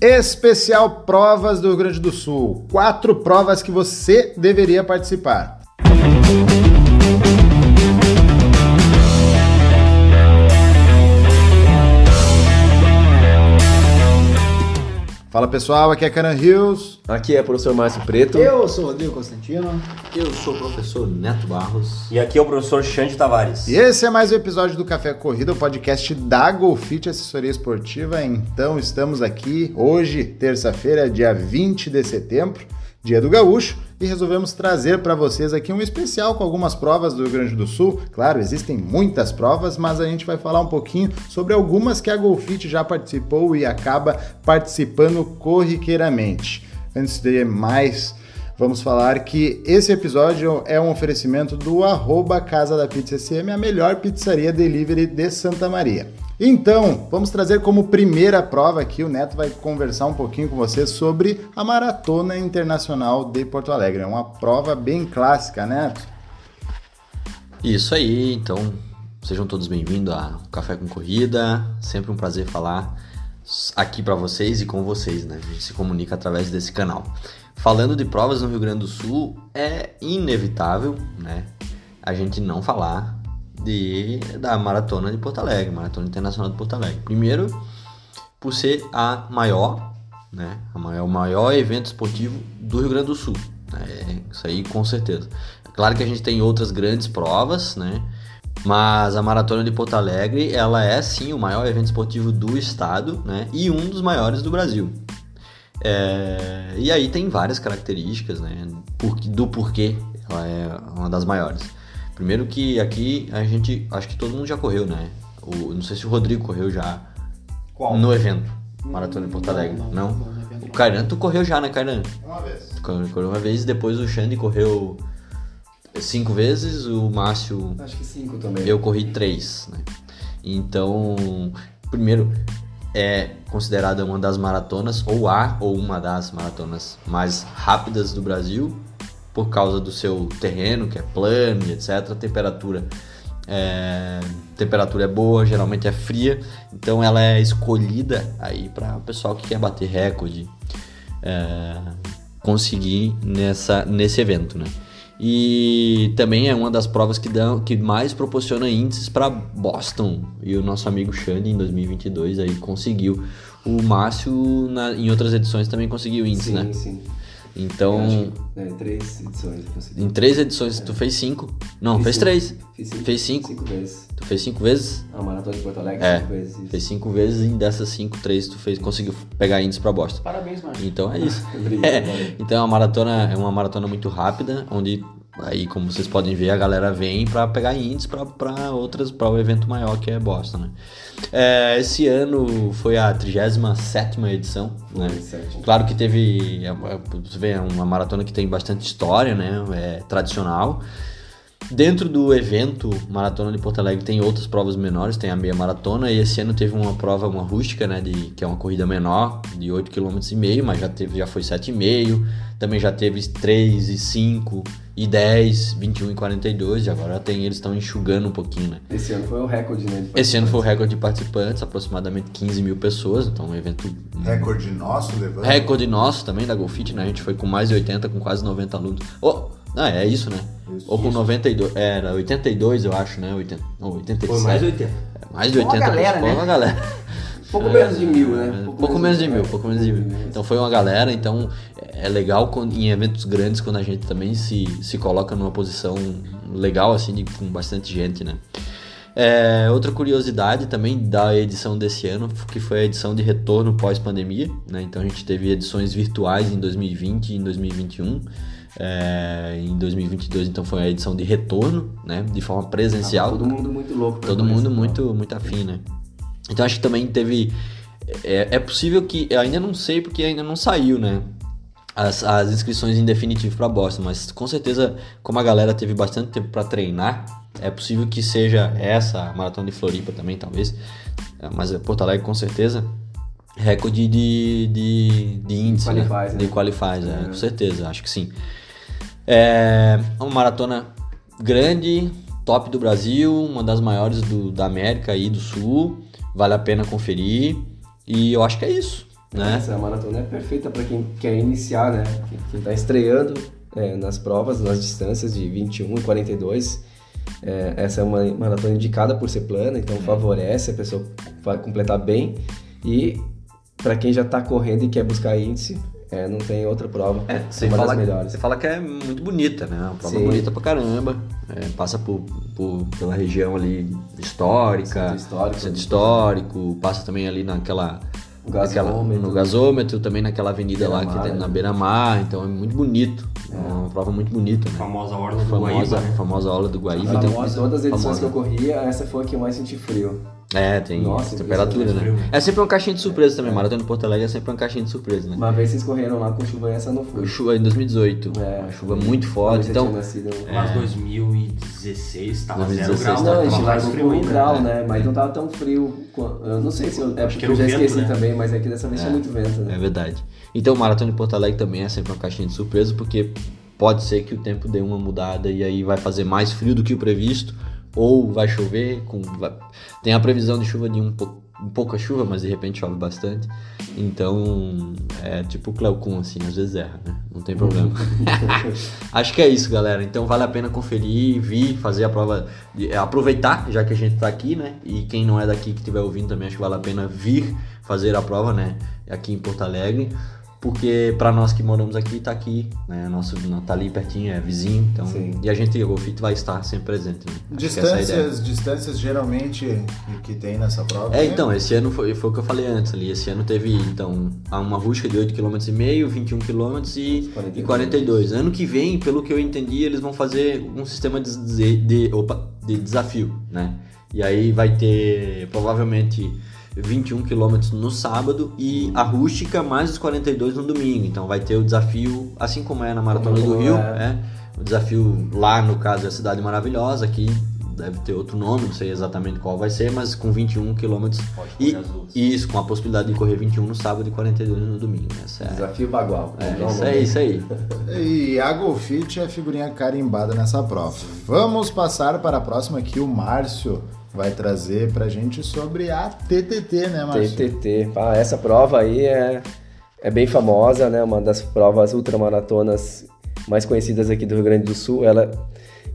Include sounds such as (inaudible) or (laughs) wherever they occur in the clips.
Especial Provas do Rio Grande do Sul. Quatro provas que você deveria participar. Fala pessoal, aqui é Canan Rios. Aqui é o professor Márcio Preto. Eu sou o Rodrigo Constantino. Eu sou o professor Neto Barros. E aqui é o professor Xande Tavares. E esse é mais um episódio do Café Corrida, o podcast da Golfit Assessoria Esportiva. Então estamos aqui hoje, terça-feira, dia 20 de setembro, dia do gaúcho, e resolvemos trazer para vocês aqui um especial com algumas provas do Rio Grande do Sul. Claro, existem muitas provas, mas a gente vai falar um pouquinho sobre algumas que a Golfit já participou e acaba participando corriqueiramente. Antes de mais, vamos falar que esse episódio é um oferecimento do arroba Casa da Pizza SM, a melhor pizzaria delivery de Santa Maria. Então, vamos trazer como primeira prova aqui, o Neto vai conversar um pouquinho com vocês sobre a Maratona Internacional de Porto Alegre. É uma prova bem clássica, Neto? Isso aí, então sejam todos bem-vindos a Café com Corrida. Sempre um prazer falar aqui para vocês e com vocês, né? A gente se comunica através desse canal. Falando de provas no Rio Grande do Sul, é inevitável, né? A gente não falar de, da Maratona de Porto Alegre, Maratona Internacional de Porto Alegre. Primeiro, por ser a maior, né, a maior, o maior evento esportivo do Rio Grande do Sul. Né, isso aí com certeza. Claro que a gente tem outras grandes provas, né? Mas a Maratona de Porto Alegre, ela é sim o maior evento esportivo do estado, né? E um dos maiores do Brasil. É... E aí tem várias características, né? Do porquê ela é uma das maiores. Primeiro que aqui a gente, acho que todo mundo já correu, né? O, não sei se o Rodrigo correu já Qual? no evento, Maratona de Porto Alegre. Não? não, não, não o Kairan, tu correu já, né, Kairan? Uma vez. Correu uma vez, depois o Xande correu cinco vezes, o Márcio... Acho que cinco também. Eu corri três, né? Então, primeiro, é considerada uma das maratonas, ou a, ou uma das maratonas mais rápidas do Brasil, por causa do seu terreno, que é plano etc. A temperatura é, temperatura é boa, geralmente é fria, então ela é escolhida aí para o pessoal que quer bater recorde, é, conseguir nessa, nesse evento, né? E também é uma das provas que, dão, que mais proporciona índices para Boston. E o nosso amigo Xande em 2022 aí conseguiu. O Márcio na, em outras edições também conseguiu índice, sim, né? Sim, sim. Então. É, em três edições eu consegui. Em três edições, é. tu fez cinco. Não, fiz fez cinco. três. Fiz cinco. Fez cinco. Cinco vezes. Tu fez cinco vezes? A maratona de Porto Alegre, É. cinco vezes. isso. Fez cinco vezes e dessas cinco, três tu fez, conseguiu pegar índice pra Boston. Parabéns, Márcio. Então é (laughs) isso. Obrigado, É, (laughs) então é uma maratona, é uma maratona muito rápida, onde aí como vocês podem ver a galera vem para pegar índice para outras para o evento maior que é Boston, né? É, esse ano foi a 37 edição, né? Claro que teve, é, é, você vê, é uma maratona que tem bastante história, né? É tradicional. Dentro do evento Maratona de Porto Alegre tem outras provas menores, tem a meia maratona e esse ano teve uma prova, uma rústica, né, de, que é uma corrida menor, de 8 km e meio, mas já teve, já foi 7,5, também já teve 3 e 5 e 10, 21 e 42, e agora tem eles estão enxugando um pouquinho, né? Esse ano foi o recorde, né? de Esse ano foi o recorde de participantes, aproximadamente 15 mil pessoas, então é um evento Recorde nosso levando. Recorde nosso também da Golfit, né? A gente foi com mais de 80, com quase 90 alunos. Oh, não, é isso, né? Isso. Ou com 92, era 82, eu acho, né? 80, não, 87. Foi mais de 80. É, mais de Foi uma 80 galera, pessoas, né? uma galera. (laughs) Pouco menos de mil, né? É, pouco menos de mil, pouco menos de mil. Então foi uma galera, então é legal quando, em eventos grandes quando a gente também se, se coloca numa posição legal, assim, de, com bastante gente, né? É, outra curiosidade também da edição desse ano, que foi a edição de retorno pós-pandemia, né? Então a gente teve edições virtuais em 2020 e em 2021. É, em 2022, então, foi a edição de retorno, né? De forma presencial. Tava todo mundo muito louco. Todo mundo muito, muito afim, né? Então acho que também teve. É, é possível que. Eu ainda não sei porque ainda não saiu, né? As, as inscrições em definitivo para Boston, mas com certeza, como a galera teve bastante tempo para treinar, é possível que seja essa a maratona de Floripa também, talvez. É, Mas é Porto Alegre, com certeza, recorde de, de, de índice, né? Qualifies, né? De qualifies, é, É. com certeza, acho que sim. É uma maratona grande, top do Brasil, uma das maiores do, da América e do Sul. Vale a pena conferir. E eu acho que é isso. né? Essa maratona é perfeita para quem quer iniciar, né? Quem está estreando é, nas provas, nas distâncias de 21 e 42. É, essa é uma maratona indicada por ser plana, então favorece a pessoa completar bem. E para quem já está correndo e quer buscar índice, é, não tem outra prova. É, você, uma fala, das melhores. você fala que é muito bonita, né? Uma prova Sim. bonita pra caramba. É, passa por, por- pela região ali histórica, Centro histórico. centro histórico, passa também ali naquela. Gasômetro. no gasômetro, também naquela avenida lá que tem na né? beira-mar, então é muito bonito. É uma prova muito bonita, né? famosa Orla do Famosa, Guaíba, né? famosa aula do Guaíba. De Então, todas as edições famosa. que eu corria, essa foi a que eu mais senti frio. É, tem Nossa, temperatura, né? frio. É sempre uma caixinha de surpresa também. Maratona de Porto Alegre é sempre uma caixinha de surpresa, né? Uma vez vocês correram lá com chuva e essa não fui. Chuva em 2018, É, uma chuva muito forte. Então, tinha nascido- Mas 2016 tava 2016 zero grau. Não, a gente mais largou frio com um grau, né? Mas não tava tão frio. Eu não sei se eu. É Acho porque eu já vento, esqueci né? também, mas é que dessa vez tinha muito vento, É né? verdade. Então, o Maratona de Porto Alegre também é sempre uma caixinha de surpresa, porque pode ser que o tempo dê uma mudada e aí vai fazer mais frio do que o previsto, ou vai chover. Com, vai- tem a previsão de chuva de um, pou- um pouca chuva, mas de repente chove bastante. Então, é tipo o Cleocum, assim, às vezes erra, né? Não tem problema. (laughs) Acho que é isso, galera. Então vale a pena conferir, vir, fazer a prova, é, aproveitar, já que a gente tá aqui, né? E quem não é daqui que estiver ouvindo também, acho que vale a pena vir fazer a prova, né? Aqui em Porto Alegre. Porque para nós que moramos aqui, tá aqui, né? Nosso tá ali pertinho, é vizinho. Então, Sim. e a gente, o Golfit, vai estar sempre presente. Né? É. Distâncias, distâncias geralmente que tem nessa prova. É, né? então, esse ano foi, foi o que eu falei antes ali. Esse ano teve, então, uma rústica de 8,5 km, 21 km e, e 42. Ano que vem, pelo que eu entendi, eles vão fazer um sistema de, de, de- opa, de desafio, né? E aí vai ter, provavelmente, 21 km no sábado e a rústica mais os 42 no domingo. Então vai ter o desafio, assim como é na Maratona do Rio, é. né? O desafio lá, no caso, é a Cidade Maravilhosa, aqui deve ter outro nome, não sei exatamente qual vai ser, mas com 21 km. Pode E correr as duas. isso, com a possibilidade de correr 21 no sábado e 42 no domingo. Essa é, Desafio Bagual. é, Não, isso aí, isso aí. E a Golfit é figurinha carimbada nessa prova. Vamos passar para a próxima que o Márcio vai trazer pra gente sobre a TTT, né, Márcio? TTT. Ah, essa prova aí é, é bem famosa, né? Uma das provas ultramaratonas mais conhecidas aqui do Rio Grande do Sul. Ela,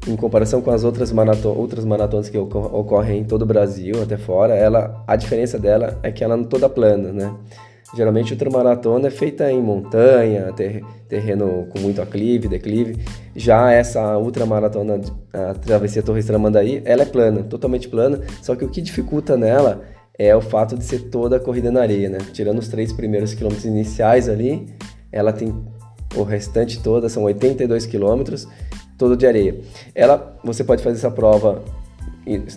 em comparação com as outras, marato outras maratonas que ocor- ocorrem em todo o Brasil, até fora, ela, a diferença dela é que ela é toda plana, né? Geralmente, ultramaratona é feita em montanha, ter- terreno com muito aclive, declive. Já essa ultramaratona, de- a travessia Torres Tramandaí, ela é plana, totalmente plana. Só que o que dificulta nela é o fato de ser toda corrida na areia, né? Tirando os três primeiros quilômetros iniciais ali, ela tem o restante toda, são 82 quilômetros, todo de areia. Ela, você pode fazer essa prova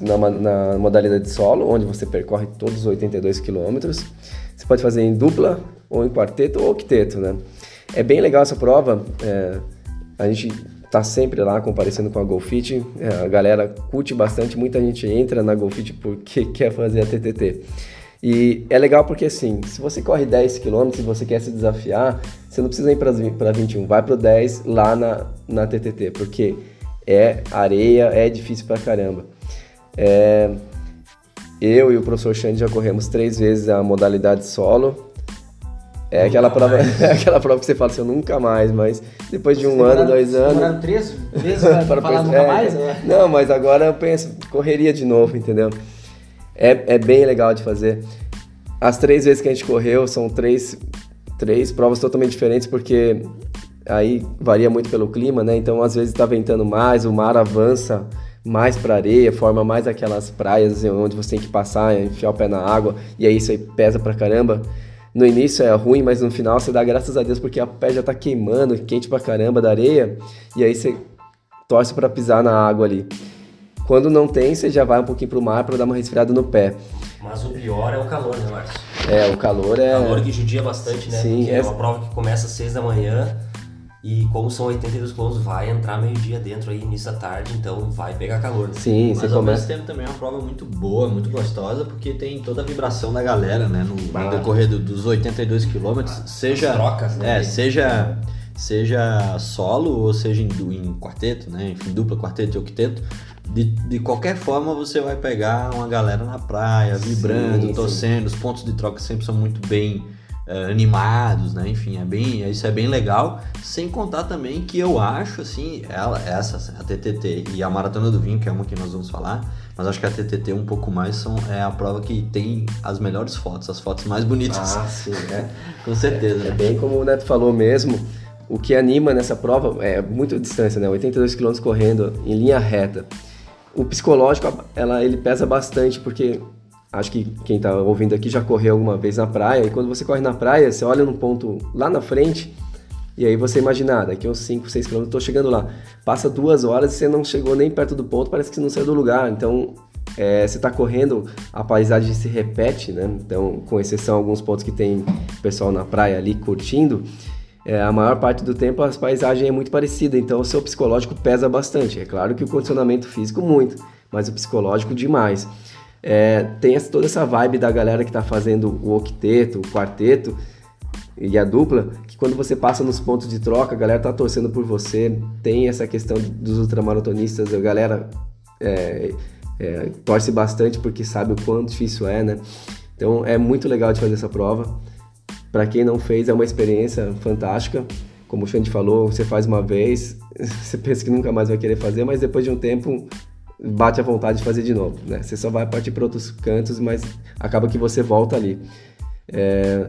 na, na modalidade solo, onde você percorre todos os 82 quilômetros. Você pode fazer em dupla, ou em quarteto, ou octeto, né? É bem legal essa prova. é, a gente tá sempre lá comparecendo com a Golfit. é, a galera curte bastante. Muita gente entra na Golfit porque (laughs) quer fazer a TTT. E é legal porque, assim, se você corre 10 km e você quer se desafiar, você não precisa ir para 21, vai para 10 lá na, na TTT, porque é areia, é difícil pra caramba. É, eu e o professor Xande já corremos três vezes a modalidade solo. É aquela prova, (laughs) é aquela prova que você fala assim, eu nunca mais, mas depois de um ano, dois anos. Demoraram três vezes Para (laughs) falar nunca é, mais? né? Não, mas agora eu penso, correria de novo, entendeu? É, é bem legal de fazer. As três vezes que a gente correu são três, três provas totalmente diferentes, porque aí varia muito pelo clima, né? Então às vezes está ventando mais, o mar avança mais para areia, forma mais aquelas praias onde você tem que passar, enfiar o pé na água, e aí isso aí pesa pra caramba. No início é ruim, mas no final você dá graças a Deus porque a pé já tá queimando, quente pra caramba da areia, e aí você torce para pisar na água ali. Quando não tem, você já vai um pouquinho pro mar para dar uma resfriada no pé. Mas o pior é o calor, né, Márcio? É, o calor é. O calor que judia bastante, né? Sim, Porque é essa- uma prova que começa às 6 da manhã e como são 82 quilômetros, vai entrar meio-dia dentro aí, início da tarde, então vai pegar calor. Né? Sim, Mas você ao mesmo tempo também é uma prova muito boa, muito gostosa, porque tem toda a vibração da galera, né? No, no decorrer do- dos 82 quilômetros, seja. As trocas, né? É, seja, seja solo ou seja em, em quarteto, né? Enfim, dupla, quarteto e octeto. De, de qualquer forma, você vai pegar uma galera na praia, vibrando, sim. torcendo. Os pontos de troca sempre são muito bem é, animados, né? Enfim, é bem, isso é bem legal. Sem contar também que eu acho, assim, ela, essa, a TTT e a Maratona do Vinho, que é uma que nós vamos falar, mas acho que a TTT um pouco mais são, é a prova que tem as melhores fotos, as fotos mais bonitas. Ah, sim, é. (laughs) Com certeza. É bem como o Neto falou mesmo, o que anima nessa prova é muito distância, né? 82 km correndo em linha reta. O psicológico, ela, ele pesa bastante, porque acho que quem está ouvindo aqui já correu alguma vez na praia, e quando você corre na praia, você olha num ponto lá na frente, e aí você imagina, ah, daqui uns 5, 6 km estou chegando lá. Passa duas horas e você não chegou nem perto do ponto, parece que você não saiu do lugar. Então, é, você está correndo, a paisagem se repete, né? Então, com exceção alguns pontos que tem pessoal na praia ali curtindo, é, a maior parte do tempo a paisagem é muito parecida, então o seu psicológico pesa bastante. É claro que o condicionamento físico muito, mas o psicológico demais. É, tem toda essa vibe da galera que está fazendo o octeto, o quarteto e a dupla, que quando você passa nos pontos de troca, a galera tá torcendo por você. Tem essa questão dos ultramaratonistas, a galera é, é, torce bastante porque sabe o quanto difícil é, né? Então é muito legal de fazer essa prova. Para quem não fez, é uma experiência fantástica. Como o Xande falou, você faz uma vez, (laughs) você pensa que nunca mais vai querer fazer, mas depois de um tempo bate a vontade de fazer de novo, né? Você só vai partir para outros cantos, mas acaba que você volta ali. É,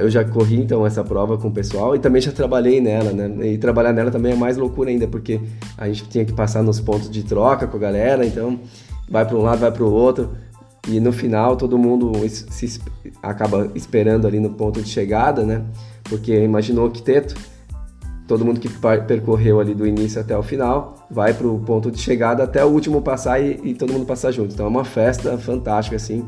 eu já corri então essa prova com o pessoal e também já trabalhei nela, né? E trabalhar nela também é mais loucura ainda, porque a gente tinha que passar nos pontos de troca com a galera, então vai para um lado, vai para o outro. E no final todo mundo se acaba esperando ali no ponto de chegada, né? Porque imaginou o quiteto, todo mundo que percorreu ali do início até o final vai para o ponto de chegada até o último passar e, e, todo mundo passar junto. Então é uma festa fantástica, assim.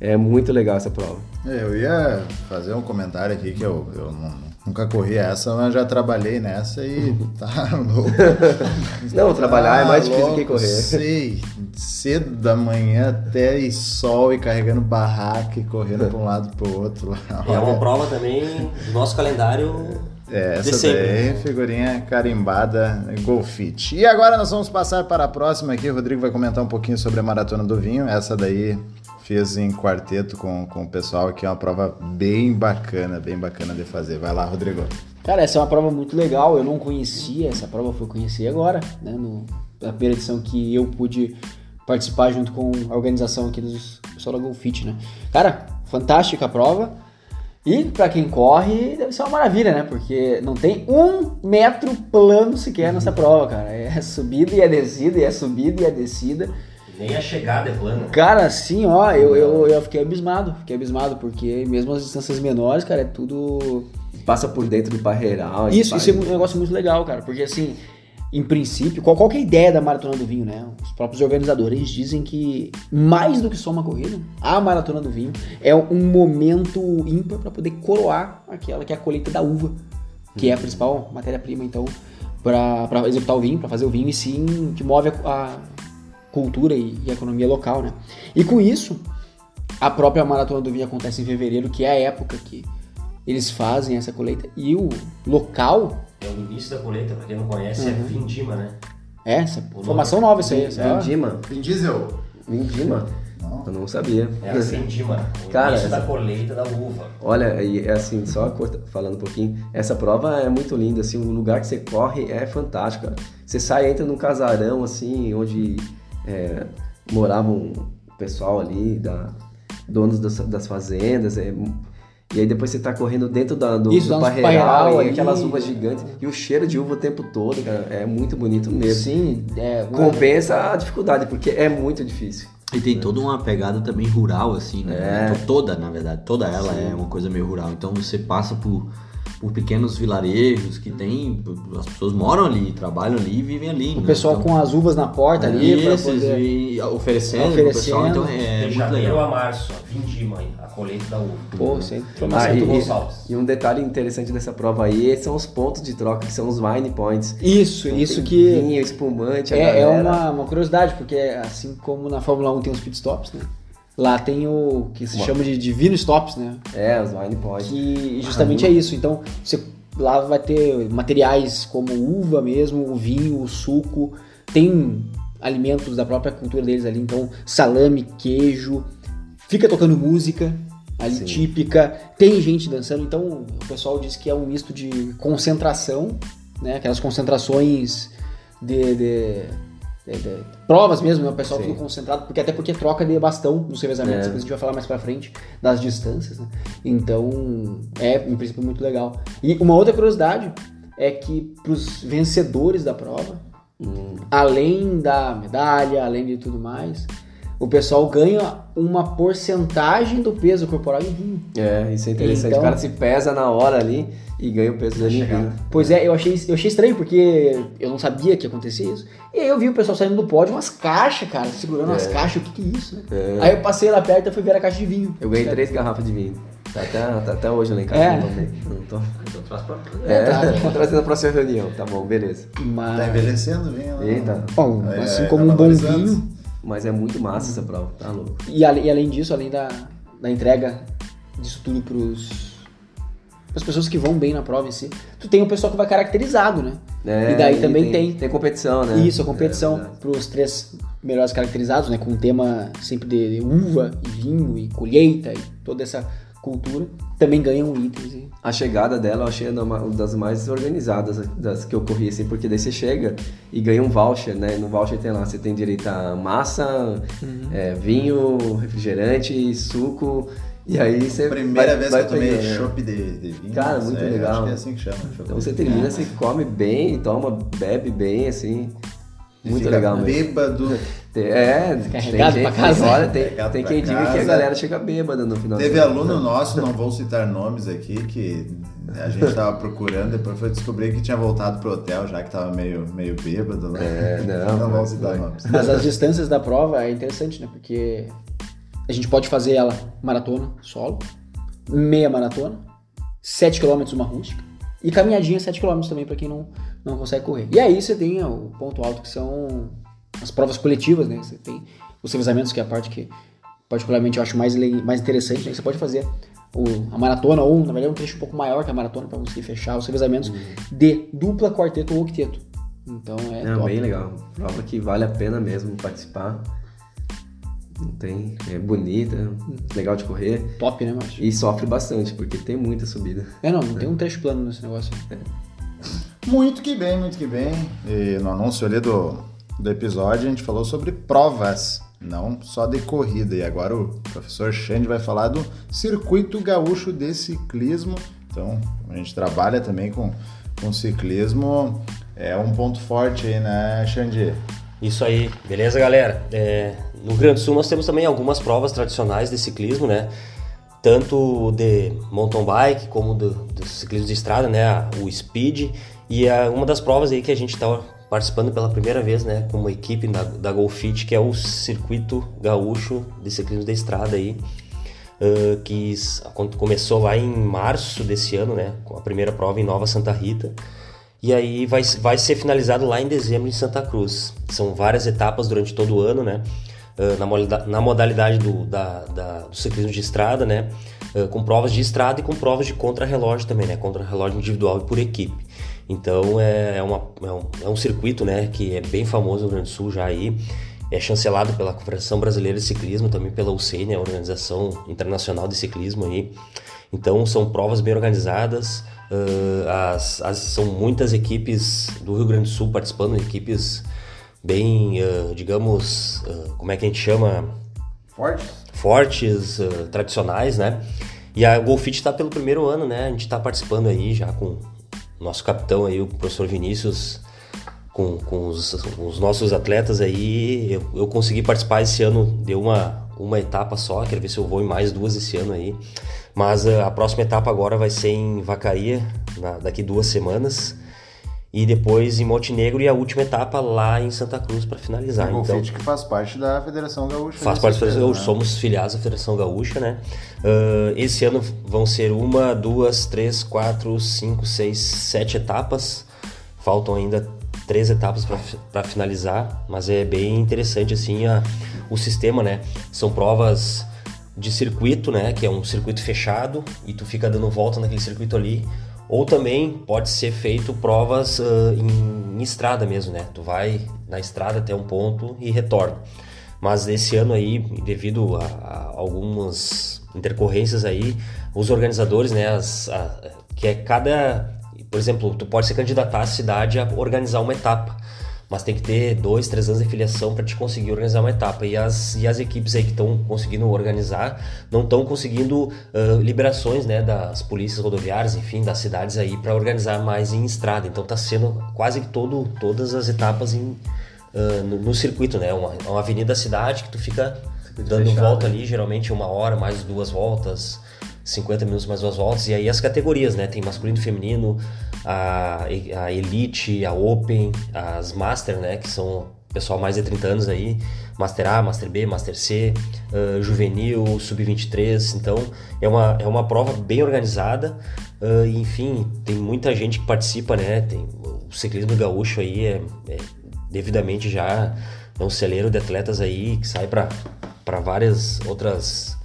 É muito legal essa prova. É, eu ia fazer um comentário aqui que eu, eu não, nunca corri essa, mas já trabalhei nessa e tá (laughs) louco. (laughs) não, trabalhar é mais difícil louco, que correr. Sei, cedo da manhã até e sol e carregando barraca e correndo para um lado para o outro. É uma prova também do nosso calendário é, essa daí, figurinha carimbada Golfit. E agora nós vamos passar para a próxima aqui. O Rodrigo vai comentar um pouquinho sobre a Maratona do Vinho. Essa daí fiz em quarteto com, com o pessoal, que é uma prova bem bacana, bem bacana de fazer. Vai lá, Rodrigo. Cara, essa é uma prova muito legal. Eu não conhecia essa prova, fui conhecer agora, né? No, na primeira edição que eu pude participar junto com a organização aqui pessoal da Golfit, né? Cara, fantástica a prova. E para quem corre, deve ser uma maravilha, né? Porque não tem um metro plano sequer nessa prova, cara. É subida e é descida, e é subida e é descida. Nem a chegada é plana. Cara, sim, ó, eu, eu, eu fiquei abismado. Fiquei abismado, porque mesmo as distâncias menores, cara, é tudo. Passa por dentro do parreiral. Isso, isso é um negócio muito legal, cara. Porque assim, em princípio, qual, qual é a ideia da Maratona do Vinho, né? Os próprios organizadores dizem que, mais do que só uma corrida, a Maratona do Vinho é um momento ímpar para poder coroar aquela que é a colheita da uva, que é a principal matéria-prima, então, para executar o vinho, para fazer o vinho, e sim que move a, a cultura e, e, a economia local, né? E com isso, a própria Maratona do Vinho acontece em fevereiro, que é a época que eles fazem essa colheita, e o local é o início da colheita, pra quem não conhece, é uhum. é Vindima, né? É, essa formação nova isso aí. Vindima. Vin Diesel. Vindima. Não. Eu não sabia. É a Vindima, o (laughs) Cara, início essa... da colheita da uva. Olha, e é assim, só falando um pouquinho, essa prova é muito linda, assim, o lugar que você corre é fantástico, cara. Você sai, entra num casarão, assim, onde é, moravam o pessoal ali, da, donos das, das fazendas, é e aí depois você tá correndo dentro da, do, Isso, do parreiral, e aquelas uvas gigantes. E o cheiro de uva o tempo todo, cara, é muito bonito mesmo. Sim, é, compensa a dificuldade, porque é muito difícil. E tem toda uma pegada também rural, assim, né? É. Toda, na verdade, toda ela Sim. é uma coisa meio rural. Então você passa por por pequenos vilarejos que tem, as pessoas moram ali, trabalham ali e vivem ali. O né? pessoal então, com as uvas na porta ali, esses, poder... e oferecendo, oferecendo. pessoal, então é de janeiro a março, a vindima, a colheita da uva. Pô, sim. Ah, e, e, um detalhe interessante dessa prova aí são os pontos de troca, que são os wine points. Isso, então, isso que... Vinho, espumante, é, é uma, uma curiosidade, porque assim como na Fórmula 1 tem os pit stops, né? Lá tem o que se chama de divino stops, né? É, os wine points. Que justamente é isso. Então, você lá vai ter materiais como uva mesmo, o vinho, o suco, tem alimentos da própria cultura deles ali, então salame, queijo, fica tocando música, ali Sim. típica. Tem gente dançando, então o pessoal diz que é um misto de concentração, né? Aquelas concentrações de- de provas mesmo, né? O pessoal Sim. tudo concentrado, porque até porque troca de bastão nos revezamentos, É. que a gente vai falar mais pra frente das distâncias, né? Então é em princípio muito legal. E uma outra curiosidade é que pros vencedores da prova, Hum, além da medalha, além de tudo mais, o pessoal ganha uma porcentagem do peso corporal em vinho. É, isso é interessante. Então- O cara se pesa na hora ali e ganha o peso dele em vinho. Pois é, eu achei, eu achei estranho porque eu não sabia que ia acontecer isso. E aí eu vi o pessoal saindo do pódio, umas caixas, cara, segurando umas caixas, o que que é isso, né? É. Aí eu passei lá perto e fui ver a caixa de vinho. Eu ganhei três garrafas de vinho. Tá até, tá até hoje lá em casa. É. Não tomei. Não tô... Então traz pra... É, tá. vou (laughs) trazer na próxima reunião. Tá bom, beleza. Mas, Tá envelhecendo, vinho. né? Eita. bom, É, assim tá como um bom vinho. Mas é muito massa essa prova, tá louco. E, e além disso, além da, da entrega disso tudo pros as pessoas que vão bem na prova em si, tu tem o pessoal que vai caracterizado, né? É, e daí também tem, Tem competição, né? Isso, a competição É, verdade. para os três melhores caracterizados, né? Com um tema sempre de, de uva e vinho e colheita e toda essa cultura. Também ganham itens. E... A chegada dela eu achei uma das mais organizadas das que eu corri, assim, porque daí você chega e ganha um voucher, né? No voucher tem lá, você tem direito a massa, é, vinho, refrigerante, suco, e aí você. Primeira vai- vez vai que eu tomei pegando, né? chopp de, de vinho. Cara, muito é, legal. Acho que é assim que chama. Então você termina, você come bem, toma, bebe bem, assim. Muito fica legal mesmo. Bêbado. (laughs) Tem- É, tem Carregado gente, pra casa. Olha, tem, tem pra quem diga que a galera chega bêbada no final Teve aluno (laughs) nosso, não vou citar nomes aqui, que a gente tava procurando, depois foi descobrir que tinha voltado pro hotel, já que tava meio, meio bêbado, né? É, não, não vamos citar foi. nomes. Mas as distâncias da prova é interessante, né? Porque a gente pode fazer ela maratona, solo, meia maratona, 7 km uma rústica e caminhadinha 7 km também para quem não, não consegue correr. E aí você tem o ponto alto que são as provas coletivas, né? Você tem os revezamentos, que é a parte que particularmente eu acho mais, mais interessante, né? Você pode fazer o- a maratona ou, na verdade, um trecho um pouco maior que a maratona para conseguir fechar os revezamentos de dupla, quarteto ou octeto. Então é Não, bem legal. Prova que vale a pena mesmo participar. Não tem. É bonita, legal de correr. Top, né, Márcio? E sofre bastante, porque tem muita subida. É, não, não tem (laughs) um trecho plano nesse negócio. Muito que bem, muito que bem. E no anúncio ali do, do episódio a gente falou sobre provas, não só de corrida. E agora o professor Xande vai falar do Circuito Gaúcho de Ciclismo. Então, a gente trabalha também com, com ciclismo. É um ponto forte aí, né, Xande? Isso aí, beleza, galera? É, no Grande Sul nós temos também algumas provas tradicionais de ciclismo, né? Tanto de mountain bike como do, do ciclismo de estrada, né? O speed. E é uma das provas aí que a gente está participando pela primeira vez, né? Com uma equipe da, da Golfit, que é o Circuito Gaúcho de Ciclismo de Estrada aí. ah, que começou lá em março desse ano, né? Com a primeira prova em Nova Santa Rita. E aí vai, vai ser finalizado lá em dezembro em Santa Cruz. São várias etapas durante todo o ano, né? Ah, na, na modalidade do, da, da- do ciclismo de estrada, né? Ah, com provas de estrada e com provas de contrarrelógio também, né? Contrarrelógio individual e por equipe. Então é, é, uma, é, um, é um circuito, né? Que é bem famoso no Rio Grande do Sul já aí. É chancelado pela Confederação Brasileira de Ciclismo, também pela UCN, a Organização Internacional de Ciclismo aí. Então são provas bem organizadas, ah, as, as- são muitas equipes do Rio Grande do Sul participando, equipes bem, ah, digamos, ah, como é que a gente chama? Forte? fortes, ah, tradicionais, né? E a Golfit está pelo primeiro ano, né? A gente está participando aí já com nosso capitão aí, o professor Vinícius, com, com os, os nossos atletas aí. Eu, eu consegui participar esse ano de uma, uma etapa só, quero ver se eu vou em mais duas esse ano aí. Mas ah, a próxima etapa agora vai ser em Vacaria, na- daqui duas semanas. E depois em Montenegro e a última etapa lá em Santa Cruz para finalizar. o Então, Golfit que faz parte da Federação Gaúcha. Faz de parte da Federação Gaúcha, né? somos filiados da Federação Gaúcha, né? Ah, esse ano vão ser uma, duas, três, quatro, cinco, seis, sete etapas. Faltam ainda três etapas para finalizar, mas é bem interessante assim a, o sistema, né? São provas de circuito, né? Que é um circuito fechado e tu fica dando volta naquele circuito ali. Ou também pode ser feito provas ah, em, em estrada mesmo, né? Tu vai na estrada até um ponto e retorna. Mas esse ano aí, devido a, a algumas intercorrências aí, os organizadores, né, as, a, que é cada, por exemplo, tu pode se candidatar à cidade a organizar uma etapa, mas tem que ter dois, três anos de filiação para te conseguir organizar uma etapa. E as, e as equipes aí que estão conseguindo organizar não estão conseguindo uh, liberações né, das polícias rodoviárias, enfim, das cidades aí para organizar mais em estrada. Então está sendo quase que todo, todas as etapas em, uh, no, no, circuito, né? Uma, uma avenida da cidade que tu fica dando fechado, volta ali, geralmente uma hora, mais duas voltas, 50 minutos mais duas voltas. E aí as categorias, né? Tem masculino e feminino, a, a Elite, a Open, as Master, né? Que são pessoal mais de 30 anos aí, Master A, Master B, Master C, uh, Juvenil, Sub-23, então é uma, é uma prova bem organizada, uh, enfim, tem muita gente que participa, né, tem, o ciclismo gaúcho aí é, é devidamente já é um celeiro de atletas aí que sai para várias outras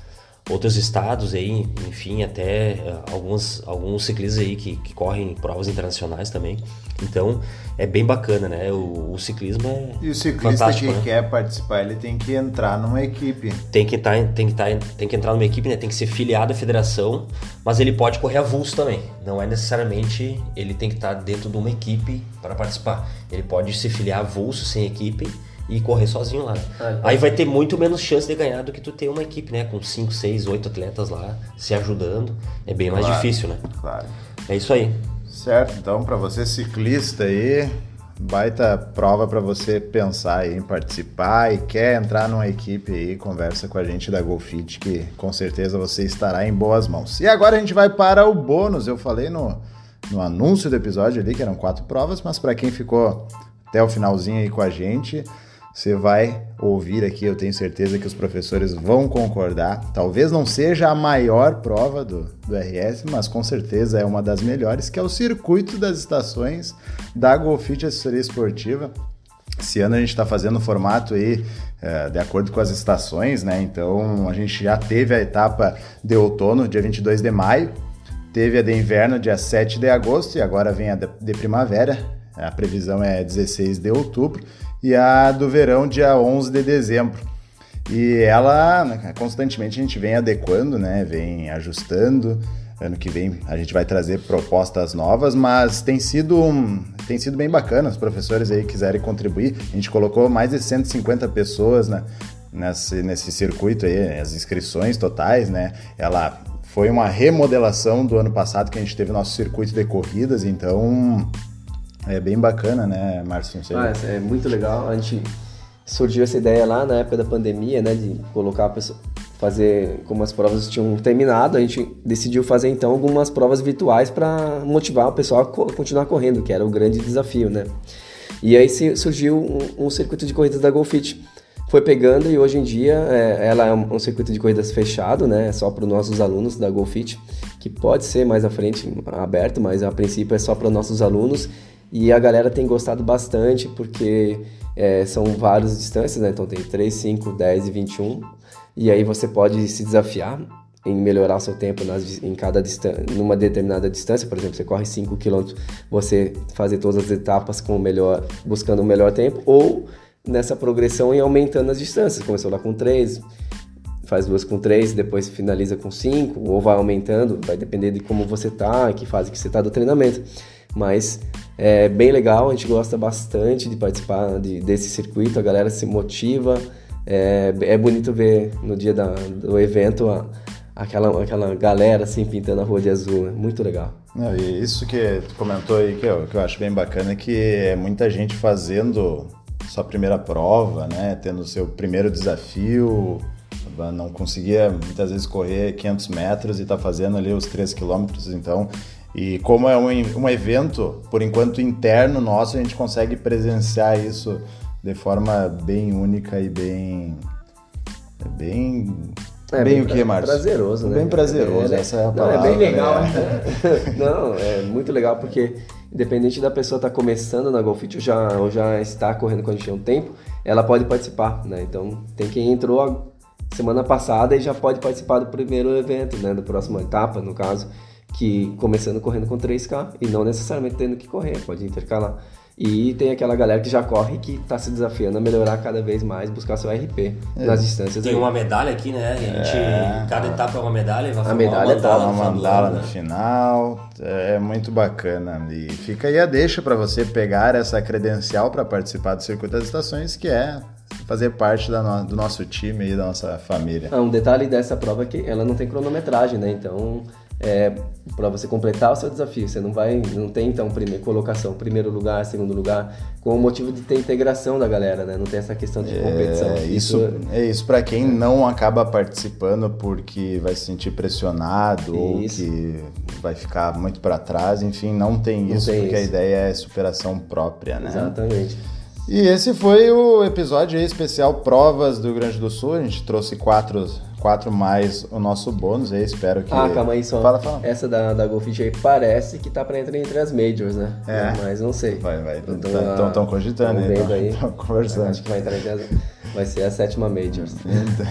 outros estados aí, enfim, até uh, alguns, alguns ciclistas aí que, que correm provas internacionais também. Então é bem bacana, né? O, o ciclismo é. E o ciclista que né? quer participar, ele tem que entrar numa equipe. Tem que, tá, tem, que tá, tem que entrar numa equipe, né? Tem que ser filiado à federação, mas ele pode correr avulso também. Não é necessariamente ele tem que estar tá dentro de uma equipe para participar. Ele pode se filiar avulso sem equipe e correr sozinho lá. Ah, Aí vai ter muito menos chance de ganhar do que tu ter uma equipe, né? Com 5, 6, 8 atletas lá se ajudando. É bem mais claro, difícil, né? Claro. É isso aí. Certo, então para você ciclista aí, baita prova para você pensar aí em participar e quer entrar numa equipe aí, conversa com a gente da GoFit que com certeza você estará em boas mãos. E agora a gente vai para o bônus. Eu falei no, no anúncio do episódio ali que eram quatro provas, mas para quem ficou até o finalzinho aí com a gente, você vai ouvir aqui, eu tenho certeza que os professores vão concordar. Talvez não seja a maior prova do, do RS, mas com certeza é uma das melhores, que é o circuito das estações da Golfit Assessoria Esportiva. Esse ano a gente está fazendo o formato aí é, de acordo com as estações, né? Então a gente já teve a etapa de outono, dia 22 de maio, teve a de inverno, dia 7 de agosto, e agora vem a de, primavera, a previsão é 16 de outubro e a do verão, dia 11 de dezembro. E ela, né, constantemente a gente vem adequando, né, vem ajustando. Ano que vem a gente vai trazer propostas novas, mas tem sido, tem sido bem bacana. Os professores aí quiserem contribuir. A gente colocou mais de 150 pessoas né, nesse, nesse circuito aí, as inscrições totais, né? Ela foi uma remodelação do ano passado que a gente teve nosso circuito de corridas, então é bem bacana, né, Márcio? Ah, é muito legal. A gente surgiu essa ideia lá na época da pandemia, né, de colocar a pessoa, fazer como as provas tinham terminado, a gente decidiu fazer então algumas provas virtuais para motivar o pessoal a continuar correndo, que era o grande desafio, né? E aí surgiu um, um circuito de corridas da Golfit. Foi pegando e hoje em dia é, ela é um, um, circuito de corridas fechado, né? Só para os nossos alunos da Golfit, que pode ser mais à frente aberto, mas a princípio é só para nossos alunos e a galera tem gostado bastante porque é, são várias distâncias, né? Então tem 3, 5, 10 e 21. E aí você pode se desafiar em melhorar seu tempo nas, em cada distância, numa determinada distância, por exemplo, você corre 5 km, você fazer todas as etapas com o melhor, buscando o melhor tempo, ou nessa progressão e aumentando as distâncias. Começou lá com 3, faz duas com 3, depois finaliza com 5, ou vai aumentando, vai depender de como você tá, que fase que você tá do treinamento. Mas é bem legal, a gente gosta bastante de participar de, desse circuito, a galera se motiva. É, é bonito ver no dia da, do evento a, aquela, aquela galera assim pintando a rua de azul, é muito legal. Não, e isso que tu comentou aí que eu, que eu acho bem bacana é que é muita gente fazendo sua primeira prova, né, tendo seu primeiro desafio, não conseguia muitas vezes correr 500 metros e está fazendo ali os 3 quilômetros, então e como é um, um evento, por enquanto, interno nosso, a gente consegue presenciar isso de forma bem única e bem. Bem. É, bem, bem o que, Márcio? Prazeroso, né? Bem prazeroso, é, essa é a palavra. Não, é bem legal, né? (laughs) Não, é muito legal porque, independente da pessoa estar tá começando na Golfit ou já, ou já está correndo com a gente há um tempo, ela pode participar, né? Então, tem quem entrou semana passada e já pode participar do primeiro evento, né? Da próxima etapa, no caso que começando correndo com 3K e não necessariamente tendo que correr, pode intercalar. E tem aquela galera que já corre que está se desafiando a melhorar cada vez mais, buscar seu RP nas distâncias. Tem aí. uma medalha aqui, né? A gente, Cada etapa é uma medalha e vai A medalha uma tá mandala Uma no final do mandala no né? final, é muito bacana. E fica aí a deixa para você pegar essa credencial para participar do Circuito das Estações, que é fazer parte da no- do nosso time e da nossa família. Ah, um detalhe dessa prova é que ela não tem cronometragem, né? Então, é, para você completar o seu desafio, você não vai, não tem então primeira colocação, primeiro lugar, segundo lugar, com o motivo de ter integração da galera, né? Não tem essa questão de competição. É isso, é isso para quem não acaba participando porque vai se sentir pressionado ou Isso. que vai ficar muito para trás, enfim, não tem Não isso tem porque a isso. ideia é superação própria, né? Exatamente. E esse foi o episódio especial Provas do Rio Grande do Sul. A gente trouxe quatro, quatro mais o nosso bônus aí, espero que. Ah, calma aí só. Fala, fala. Essa da, da Golfit aí parece que tá pra entrar entre as majors, né? É. Mas não sei. Vai, vai. Então, Estão cogitando vendo aí. (laughs) Estão conversando. Acho que vai entrar entre as... Vai ser a sétima majors.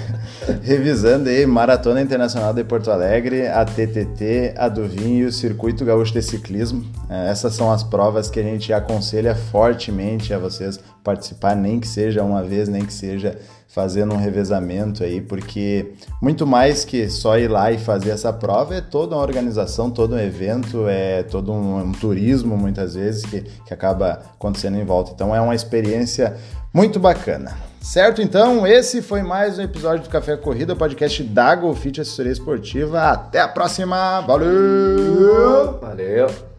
(laughs) Revisando aí, Maratona Internacional de Porto Alegre, a TTT, a do Vinho e o Circuito Gaúcho de Ciclismo. É, Essas são as provas que a gente aconselha fortemente a vocês participar, nem que seja uma vez, nem que seja fazendo um revezamento aí, porque muito mais que só ir lá e fazer essa prova é toda uma organização, todo um evento, é todo um, um turismo muitas vezes que, que acaba acontecendo em volta. Então é uma experiência muito bacana. Certo, então, esse foi mais um episódio do Café Corrida, podcast da Golfit Assessoria Esportiva. Até a próxima, valeu! Valeu!